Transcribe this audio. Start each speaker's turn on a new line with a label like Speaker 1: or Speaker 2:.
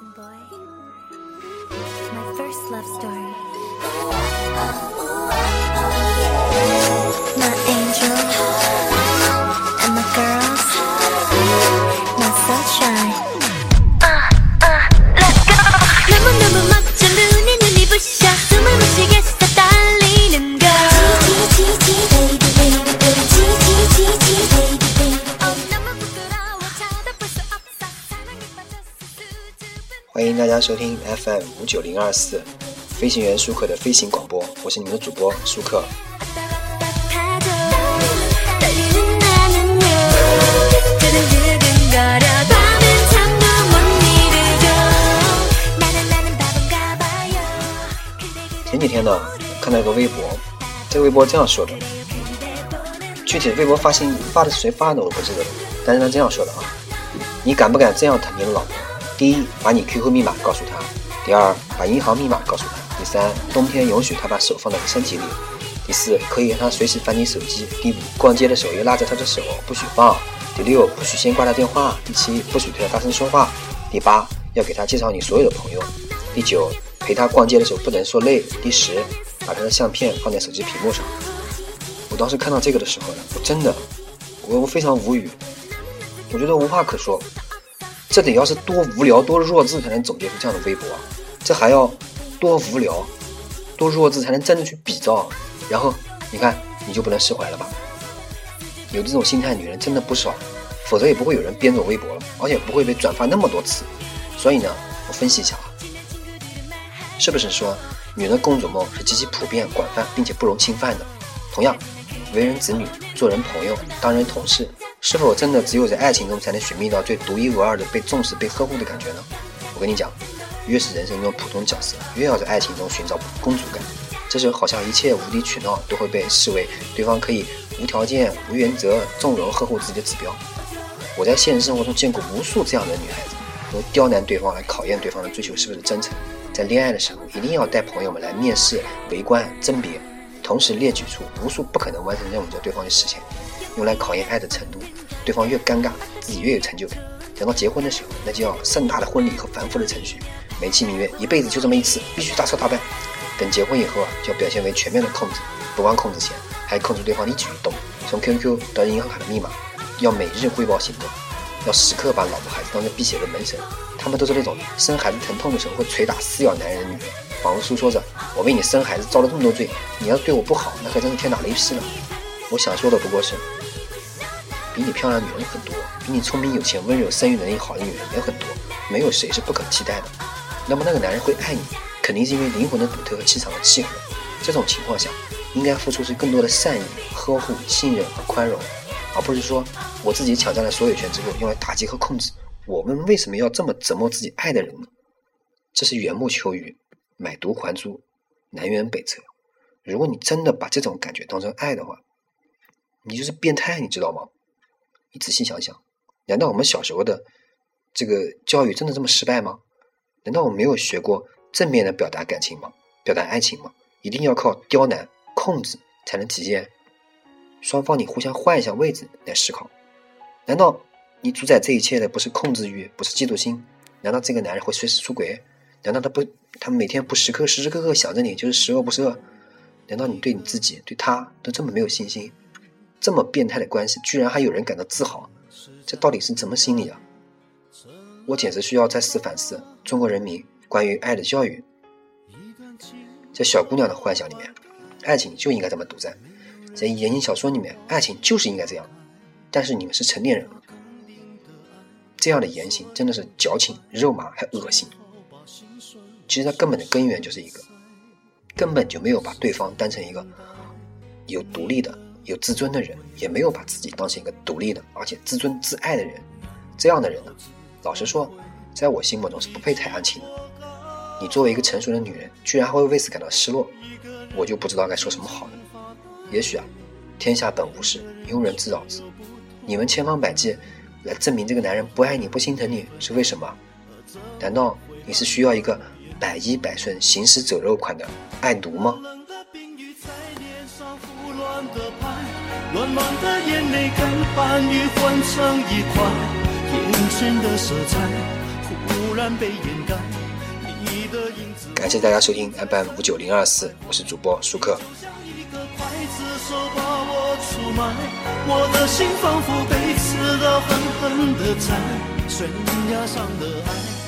Speaker 1: boy. My first love story. 欢迎大家收听 FM 五九零二四飞行员舒克的飞行广播，我是你们的主播舒克。前几天呢，看到一个微博，这个微博这样说的，具体微博发信发的是谁发的我不记得了，但是他这样说的啊，你敢不敢这样疼你的老婆？第一，把你 QQ 密码告诉他；第二，把银行密码告诉他；第三，冬天允许他把手放在你身体里；第四，可以让他随时翻你手机；第五，逛街的时候要拉着他的手，不许放；第六，不许先挂他电话；第七，不许对他大声说话；第八，要给他介绍你所有的朋友；第九，陪他逛街的时候不能说累；第十，把他的相片放在手机屏幕上。我当时看到这个的时候呢，我真的，我我非常无语，我觉得无话可说。这得要是多无聊、多弱智才能总结出这样的微博啊！这还要多无聊、多弱智才能真的去比照？然后你看，你就不能释怀了吧？有这种心态女人真的不少，否则也不会有人编这种微博了，而且不会被转发那么多次。所以呢，我分析一下啊，是不是说女人的公主梦是极其普遍、广泛并且不容侵犯的？同样，为人子女、做人朋友、当人同事。是否真的只有在爱情中才能寻觅到最独一无二的被重视、被呵护的感觉呢？我跟你讲，越是人生中普通角色，越要在爱情中寻找公主感。这时候好像一切无理取闹都会被视为对方可以无条件、无原则、纵容呵护自己的指标。我在现实生活中见过无数这样的女孩子，用刁难对方来考验对方的追求是不是真诚。在恋爱的时候，一定要带朋友们来面试、围观、甄别，同时列举出无数不可能完成任务叫对方去实现。用来考验爱的程度，对方越尴尬，自己越有成就感。等到结婚的时候，那就要盛大的婚礼和繁复的程序，美其名曰一辈子就这么一次，必须大操大办。等结婚以后啊，就要表现为全面的控制，不光控制钱，还控制对方一举一动，从 QQ 到银行卡的密码，要每日汇报行动，要时刻把老婆孩子当成辟邪的门神。他们都是那种生孩子疼痛的时候会捶打撕咬男人的女人，仿佛诉说着：我为你生孩子遭了这么多罪，你要对我不好，那可真是天打雷劈了。我想说的不过是。比你漂亮的女人很多，比你聪明、有钱、温柔、生育能力好的女人也很多，没有谁是不可替代的。那么那个男人会爱你，肯定是因为灵魂的独特和气场的契合。这种情况下，应该付出是更多的善意、呵护、信任和宽容，而不是说我自己抢占了所有权之后用来打击和控制。我们为什么要这么折磨自己爱的人呢？这是缘木求鱼，买椟还珠，南辕北辙。如果你真的把这种感觉当成爱的话，你就是变态，你知道吗？你仔细想想，难道我们小时候的这个教育真的这么失败吗？难道我们没有学过正面的表达感情吗？表达爱情吗？一定要靠刁难、控制才能体现？双方你互相换一下位置来思考。难道你主宰这一切的不是控制欲，不是嫉妒心？难道这个男人会随时出轨？难道他不，他每天不时刻时时刻刻想着你，就是十恶不赦？难道你对你自己、对他都这么没有信心？这么变态的关系，居然还有人感到自豪，这到底是什么心理啊？我简直需要再次反思中国人民关于爱的教育。在小姑娘的幻想里面，爱情就应该这么独占；在言情小说里面，爱情就是应该这样。但是你们是成年人了，这样的言行真的是矫情、肉麻还恶心。其实它根本的根源就是一个，根本就没有把对方当成一个有独立的。有自尊的人，也没有把自己当成一个独立的，而且自尊自爱的人。这样的人呢，老实说，在我心目中是不配谈爱情的。你作为一个成熟的女人，居然还会为此感到失落，我就不知道该说什么好了。也许啊，天下本无事，庸人自扰之。你们千方百计来证明这个男人不爱你、不心疼你，是为什么？难道你是需要一个百依百顺、行尸走肉款的爱奴吗？乱乱的眼泪跟伴雨混成一块，眼前的色彩忽然被掩盖。
Speaker 2: 你的影子感谢大家收听 FM 五九零二四，我是主播舒克。我的心仿佛被刺刀狠狠的斩，悬崖上的爱。